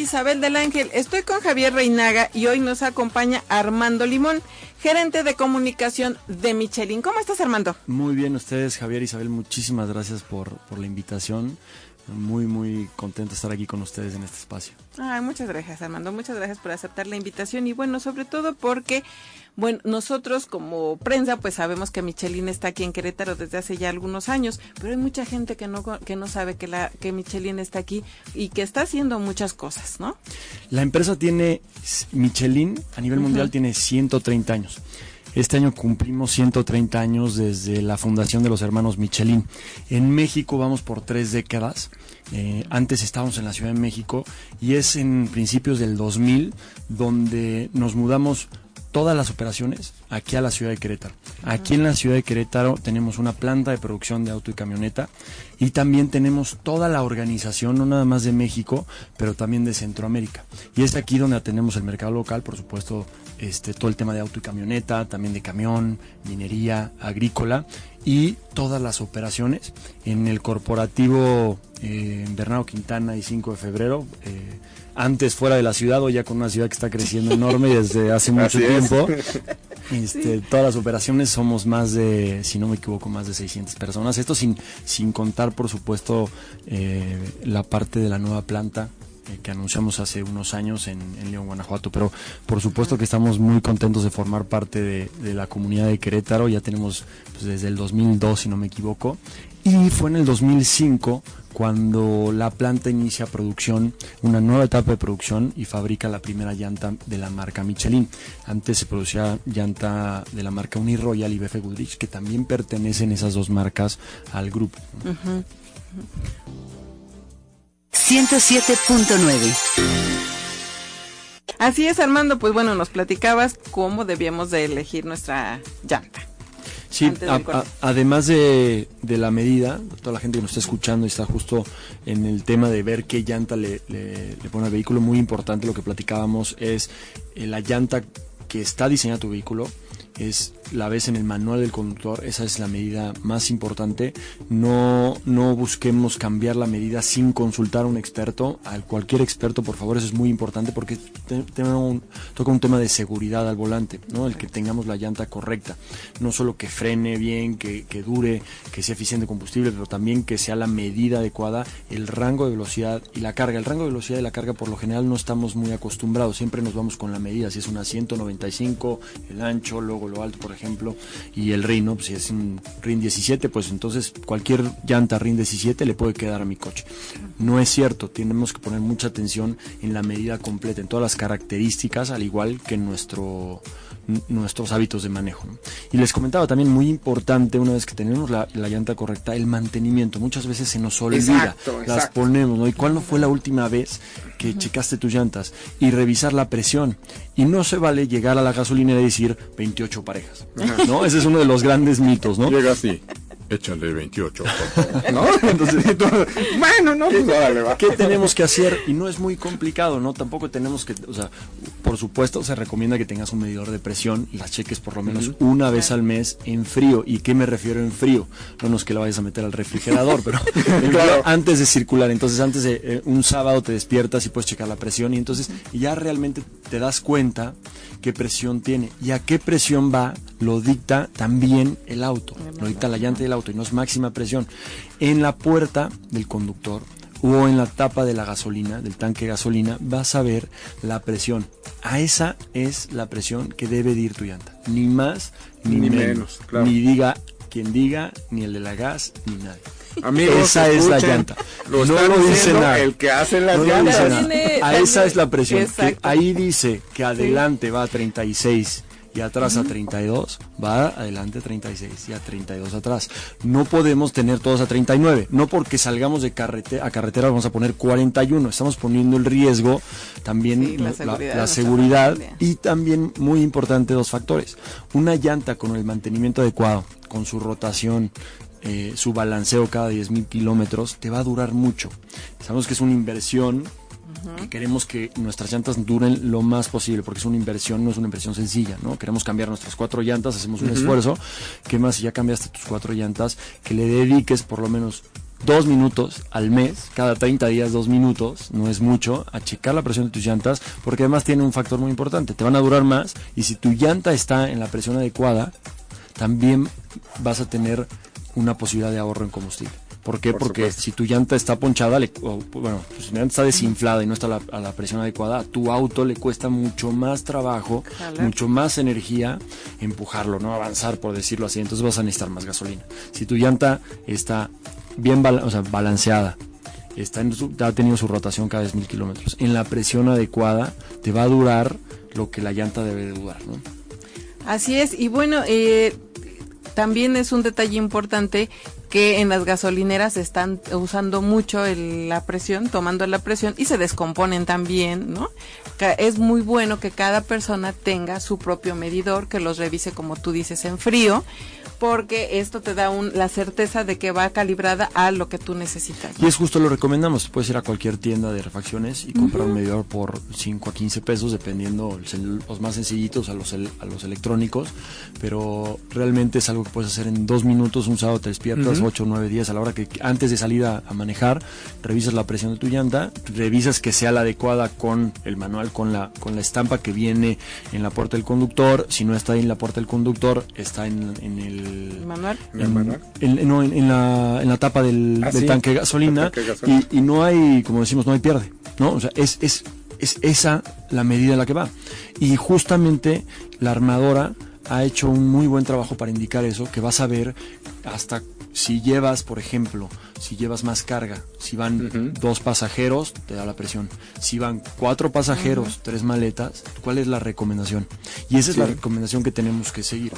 Isabel del Ángel. Estoy con Javier Reinaga y hoy nos acompaña Armando Limón, gerente de comunicación de Michelin. ¿Cómo estás, Armando? Muy bien, ustedes, Javier, Isabel, muchísimas gracias por, por la invitación. Muy, muy contento de estar aquí con ustedes en este espacio. Ay, muchas gracias, Armando. Muchas gracias por aceptar la invitación y bueno, sobre todo porque bueno, nosotros como prensa pues sabemos que Michelin está aquí en Querétaro desde hace ya algunos años, pero hay mucha gente que no que no sabe que la que Michelin está aquí y que está haciendo muchas cosas, ¿no? La empresa tiene Michelin a nivel mundial tiene 130 años. Este año cumplimos 130 años desde la fundación de los hermanos Michelin. En México vamos por tres décadas. Eh, antes estábamos en la Ciudad de México y es en principios del 2000 donde nos mudamos todas las operaciones aquí a la ciudad de Querétaro. Aquí en la ciudad de Querétaro tenemos una planta de producción de auto y camioneta y también tenemos toda la organización, no nada más de México, pero también de Centroamérica. Y es aquí donde tenemos el mercado local, por supuesto, este, todo el tema de auto y camioneta, también de camión, minería, agrícola y todas las operaciones en el corporativo eh, Bernardo Quintana y 5 de febrero. Eh, antes fuera de la ciudad o ya con una ciudad que está creciendo enorme desde hace mucho tiempo. Este, Todas las operaciones somos más de, si no me equivoco, más de 600 personas. Esto sin, sin contar, por supuesto, eh, la parte de la nueva planta que anunciamos hace unos años en, León, Guanajuato. Pero por supuesto que estamos muy contentos de formar parte de, de la comunidad de Querétaro. Ya tenemos pues, desde el 2002, si no me equivoco. Y fue en el 2005 cuando la planta inicia producción, una nueva etapa de producción y fabrica la primera llanta de la marca Michelin. Antes se producía llanta de la marca Uniroyal y BF Goodrich, que también pertenecen esas dos marcas al grupo. 107.9 Así es, Armando, pues bueno, nos platicabas cómo debíamos de elegir nuestra llanta. Sí, además de, de, la medida, toda la gente que nos está escuchando y está justo en el tema de ver qué llanta le, le, pone al vehículo, muy importante lo que platicábamos es eh, la llanta que está diseñada tu vehículo, es la ves en el manual del conductor, esa es la medida más importante. No, no busquemos cambiar la medida sin consultar a un experto, a cualquier experto, por favor, eso es muy importante porque toca un tema de seguridad al volante, ¿no? El que tengamos la llanta correcta, no solo que frene bien, que, que dure, que sea eficiente combustible, pero también que sea la medida adecuada, el rango de velocidad y la carga. El rango de velocidad y la carga por lo general no estamos muy acostumbrados, siempre nos vamos con la medida, si es una 195, el ancho, luego lo alto, por ejemplo y el RIN, si es un RIN 17, pues entonces cualquier llanta RIN 17 le puede quedar a mi coche. No es cierto, tenemos que poner mucha atención en la medida completa, en todas las características, al igual que en nuestro nuestros hábitos de manejo. Y les comentaba también, muy importante, una vez que tenemos la, llanta correcta, el mantenimiento. Muchas veces se nos olvida, las ponemos, ¿no? ¿Y cuándo fue la última vez que checaste tus llantas? Y revisar la presión. Y no se vale llegar a la gasolinera y decir 28 parejas. ¿No? Ese es uno de los grandes mitos, ¿no? Llega así échale 28. ¿No? Entonces, bueno, no, pues va. ¿Qué tenemos que hacer? Y no es muy complicado, ¿no? Tampoco tenemos que, o sea, por supuesto se recomienda que tengas un medidor de presión y las cheques por lo menos una vez al mes en frío. ¿Y qué me refiero en frío? No, es que la vayas a meter al refrigerador, pero antes de circular. Entonces, antes de eh, un sábado te despiertas y puedes checar la presión y entonces ya realmente te das cuenta qué presión tiene. Y a qué presión va lo dicta también el auto, lo dicta la llanta del auto y no es máxima presión. En la puerta del conductor o en la tapa de la gasolina, del tanque de gasolina, vas a ver la presión. A esa es la presión que debe ir tu llanta. Ni más ni, menos. Ni diga quien diga, ni el de la gas, ni nadie. esa es la llanta. no lo dice nada. El que hace las llantas. A esa es la presión. ahí dice que adelante va a 36 y atrás a 32, va adelante 36 y a 32 atrás. No podemos tener todos a 39, no porque salgamos de carretera a carretera vamos a poner 41, estamos poniendo el riesgo también la seguridad, y también muy importante dos factores. Una llanta con el mantenimiento adecuado, con su rotación, eh, su balanceo cada 10.000 kilómetros, te va a durar mucho. Sabemos que es una inversión que queremos que nuestras llantas duren lo más posible, porque es una inversión, no es una inversión sencilla, ¿no? Queremos cambiar nuestras cuatro llantas, hacemos un esfuerzo. ¿Qué más si ya cambiaste tus cuatro llantas? Que le dediques por lo menos dos minutos al mes, cada 30 días dos minutos, no es mucho, a checar la presión de tus llantas, porque además tiene un factor muy importante, te van a durar más y si tu llanta está en la presión adecuada, también vas a tener una posibilidad de ahorro en combustible. ¿Por qué? Porque si tu llanta está ponchada, bueno, pues si tu llanta está desinflada y no está a la, presión adecuada, a tu auto le cuesta mucho más trabajo, mucho más energía empujarlo, no avanzar, por decirlo así. Entonces vas a necesitar más gasolina. Si tu llanta está bien balanceada, está en ha tenido su rotación cada 10.000 kilómetros, en la presión adecuada, te va a durar lo que la llanta debe de durar, ¿no? Así es, y bueno, eh, también es un detalle importante que en las gasolineras están usando mucho la presión, tomando la presión y se descomponen también, ¿no? Es muy bueno que cada persona tenga su propio medidor, que los revise como tú dices en frío porque esto te da un, la certeza de que va calibrada a lo que tú necesitas. Y es justo lo recomendamos, puedes ir a cualquier tienda de refacciones y comprar un medidor por 5 a 15 pesos, dependiendo los más sencillitos a los, a los electrónicos, pero realmente es algo que puedes hacer en dos minutos, un sábado te despiertas, 8 o 9 días a la hora que antes de salir a, manejar, revisas la presión de tu llanta, revisas que sea la adecuada con el manual, con la, con la estampa que viene en la puerta del conductor, si no está ahí en la puerta del conductor, está en el manual, en, no, en, la, en la tapa del, ah, tanque de gasolina, Y, no hay, como decimos, no hay pierde, ¿no? O sea, es, es, es esa la medida en la que va. Y justamente la armadora ha hecho un muy buen trabajo para indicar eso, que vas a ver hasta si llevas, por ejemplo, si llevas más carga, si van dos pasajeros, te da la presión. Si van cuatro pasajeros, tres maletas, ¿cuál es la recomendación? Y esa es la recomendación que tenemos que seguir.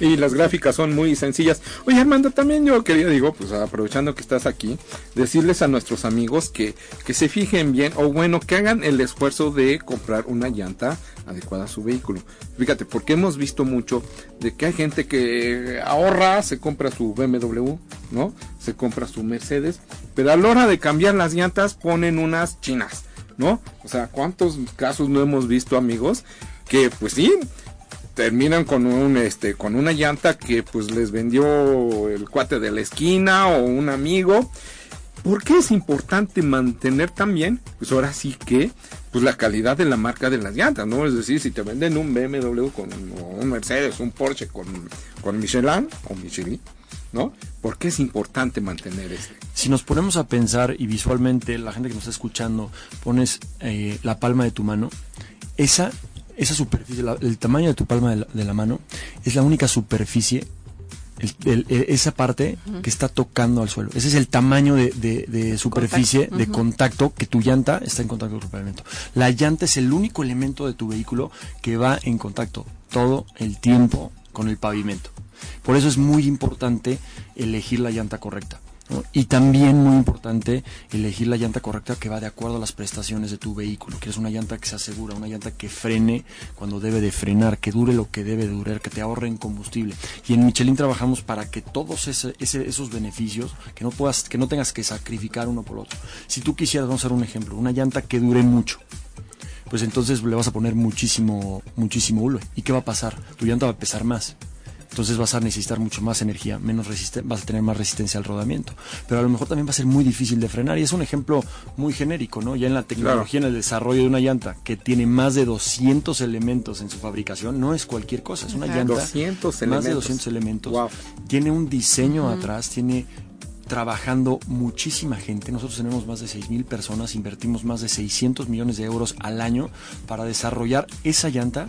Y las gráficas son muy sencillas. Oye, Armando, también yo quería, digo, pues aprovechando que estás aquí, decirles a nuestros amigos que, que se fijen bien, o bueno, que hagan el esfuerzo de comprar una llanta adecuada a su vehículo. Fíjate, porque hemos visto mucho de que hay gente que ahorra, se compra su BMW, ¿no? Se compra su Mercedes, pero a la hora de cambiar las llantas ponen unas chinas, ¿no? O sea, ¿cuántos casos no hemos visto, amigos? Que pues sí, terminan con un este con una llanta que pues les vendió el cuate de la esquina o un amigo. ¿Por qué es importante mantener también, pues ahora sí que, pues la calidad de la marca de las llantas, ¿no? Es decir, si te venden un BMW con un Mercedes, un Porsche con, con Michelin o Michelin, ¿no? ¿Por qué es importante mantener esto? Si nos ponemos a pensar y visualmente, la gente que nos está escuchando, pones eh, la palma de tu mano, esa esa superficie, el tamaño de tu palma de la, mano, es la única superficie, esa parte que está tocando al suelo. Ese es el tamaño de, superficie, de contacto que tu llanta está en contacto con tu pavimento. La llanta es el único elemento de tu vehículo que va en contacto todo el tiempo con el pavimento. Por eso es muy importante elegir la llanta correcta. Y también muy importante elegir la llanta correcta que va de acuerdo a las prestaciones de tu vehículo, que es una llanta que se asegura, una llanta que frene cuando debe de frenar, que dure lo que debe de durar, que te ahorre en combustible. Y en Michelin trabajamos para que todos esos beneficios, que no puedas, que no tengas que sacrificar uno por otro. Si tú quisieras, vamos a dar un ejemplo, una llanta que dure mucho, pues entonces le vas a poner muchísimo, muchísimo hule. ¿Y qué va a pasar? Tu llanta va a pesar más entonces vas a necesitar mucho más energía, menos vas a tener más resistencia al rodamiento. Pero a lo mejor también va a ser muy difícil de frenar y es un ejemplo muy genérico, ¿no? Ya en la tecnología, en el desarrollo de una llanta que tiene más de 200 elementos en su fabricación, no es cualquier cosa, es una llanta 200 más de 200 elementos. Tiene un diseño atrás, tiene trabajando muchísima gente. Nosotros tenemos más de 6 mil personas, invertimos más de 600 millones de euros al año para desarrollar esa llanta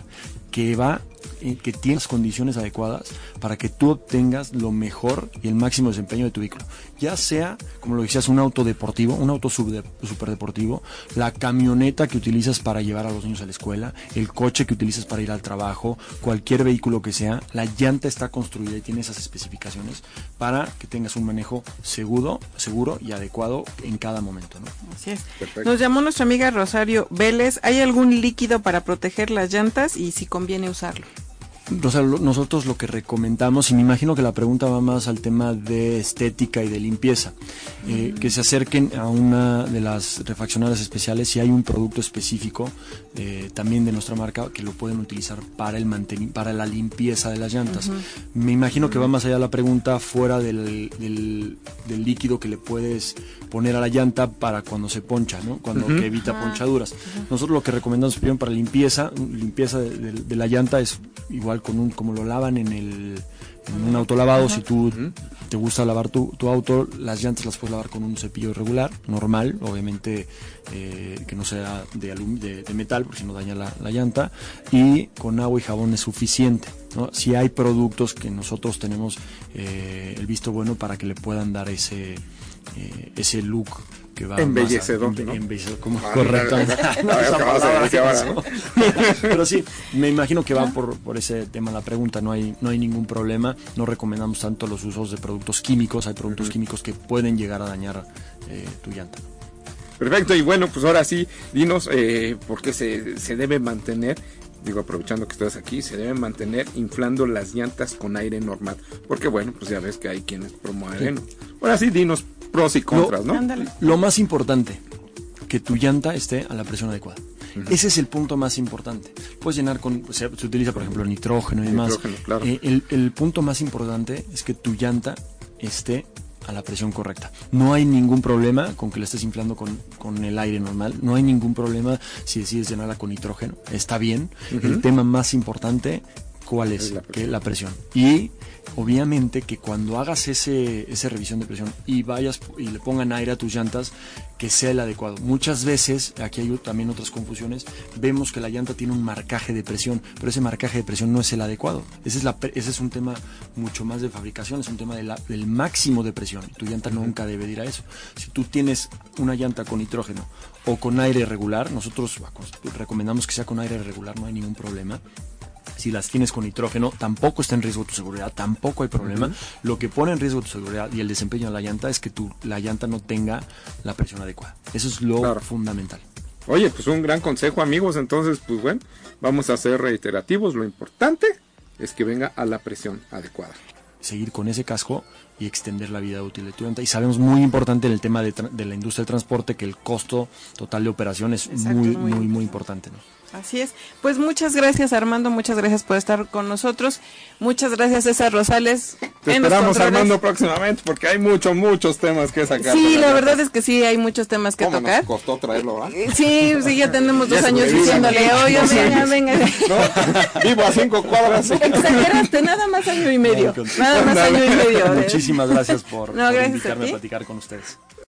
que va que tiene las condiciones adecuadas para que tú obtengas lo mejor y el máximo desempeño de tu vehículo. Ya sea, como lo decías, un auto deportivo, un auto superdeportivo, la camioneta que utilizas para llevar a los niños a la escuela, el coche que utilizas para ir al trabajo, cualquier vehículo que sea, la llanta está construida y tiene esas especificaciones para que tengas un manejo seguro, seguro y adecuado en cada momento. Así es. Nos llamó nuestra amiga Rosario Vélez. ¿Hay algún líquido para proteger las llantas y si conviene usarlo? O sea, lo- nosotros lo que recomendamos, y me imagino que la pregunta va más al tema de estética y de limpieza, eh, que se acerquen a una de las refaccionarias especiales si hay un producto específico eh, también de nuestra marca que lo pueden utilizar para el para la limpieza de las llantas. Me imagino que va más allá la pregunta fuera del, del- del líquido que le puedes poner a la llanta para cuando se poncha, ¿no? Cuando que evita ponchaduras. Nosotros lo que recomendamos primero para limpieza, limpieza de, de- de la llanta es igual con un como lo lavan en el en un autolavado, si tú te gusta lavar tu, tu auto, las llantas las puedes lavar con un cepillo regular, normal, obviamente eh, que no sea de, alum- de, de metal, porque si no daña la, la llanta, y con agua y jabón es suficiente. ¿no? Si hay productos que nosotros tenemos eh, el visto bueno para que le puedan dar ese, eh, ese look que va más a- Embellecedor, ¿no? embellecedor, como- Ah, correcto. no. Pero sí, me imagino que va por, por ese tema la pregunta, no hay, no hay ningún problema, no recomendamos tanto los usos de productos químicos, hay productos químicos que pueden llegar a dañar eh, tu llanta. Perfecto, y bueno, pues ahora sí, dinos eh, por qué se, se debe mantener, digo, aprovechando que estás aquí, se debe mantener inflando las llantas con aire normal. Porque bueno, pues ya ves que hay quienes promueven. Ahora sí, dinos pros y contras, ¿no? Ándale. Lo más importante, que tu llanta esté a la presión adecuada. Ese es el punto más importante. Puedes llenar con, se, se utiliza por ejemplo nitrógeno y demás. Nitrógeno, claro. Eh, el, el punto más importante es que tu llanta esté a la presión correcta. No hay ningún problema con que la estés inflando con, con el aire normal. No hay ningún problema si decides llenarla con nitrógeno. Está bien. El tema más importante, ¿cuál es? Es la que presión. la presión. Y obviamente que cuando hagas ese, esa revisión de presión y vayas y le pongan aire a tus llantas, que sea el adecuado. Muchas veces, aquí hay también otras confusiones, vemos que la llanta tiene un marcaje de presión, pero ese marcaje de presión no es el adecuado. Ese es, la, ese es un tema mucho más de fabricación, es un tema de la- del máximo de presión. Tu llanta nunca debe de ir a eso. Si tú tienes una llanta con nitrógeno o con aire regular, nosotros recomendamos que sea con aire regular, no hay ningún problema si las tienes con nitrógeno, tampoco está en riesgo tu seguridad, tampoco hay problema. Lo que pone en riesgo tu seguridad y el desempeño de la llanta es que tu, la llanta no tenga la presión adecuada. Eso es lo Claro. fundamental. Oye, pues un gran consejo, amigos. Entonces, pues bueno, vamos a ser reiterativos. Lo importante es que venga a la presión adecuada. Seguir con ese casco y extender la vida útil de tu llanta. Y sabemos muy importante en el tema de, la industria del transporte que el costo total de operación es Exacto, muy, muy muy, muy importante. ¿no? Así es. Pues muchas gracias Armando, muchas gracias por estar con nosotros. Muchas gracias César Rosales. Te esperamos. Armando, próximamente, porque hay muchos, muchos temas que sacar. Sí, la verdad es que sí, hay muchos temas que ¿Cómo tocar. nos costó traerlo, ¿verdad? Eh, Sí, sí, ya tenemos dos Ya años diciéndole, oye, venga, venga. No, vivo a cinco cuadras. Exageraste, nada más año y medio. Nada más año y medio. Muchísimas gracias por, No, por gracias a invitarme a ti. platicar con ustedes.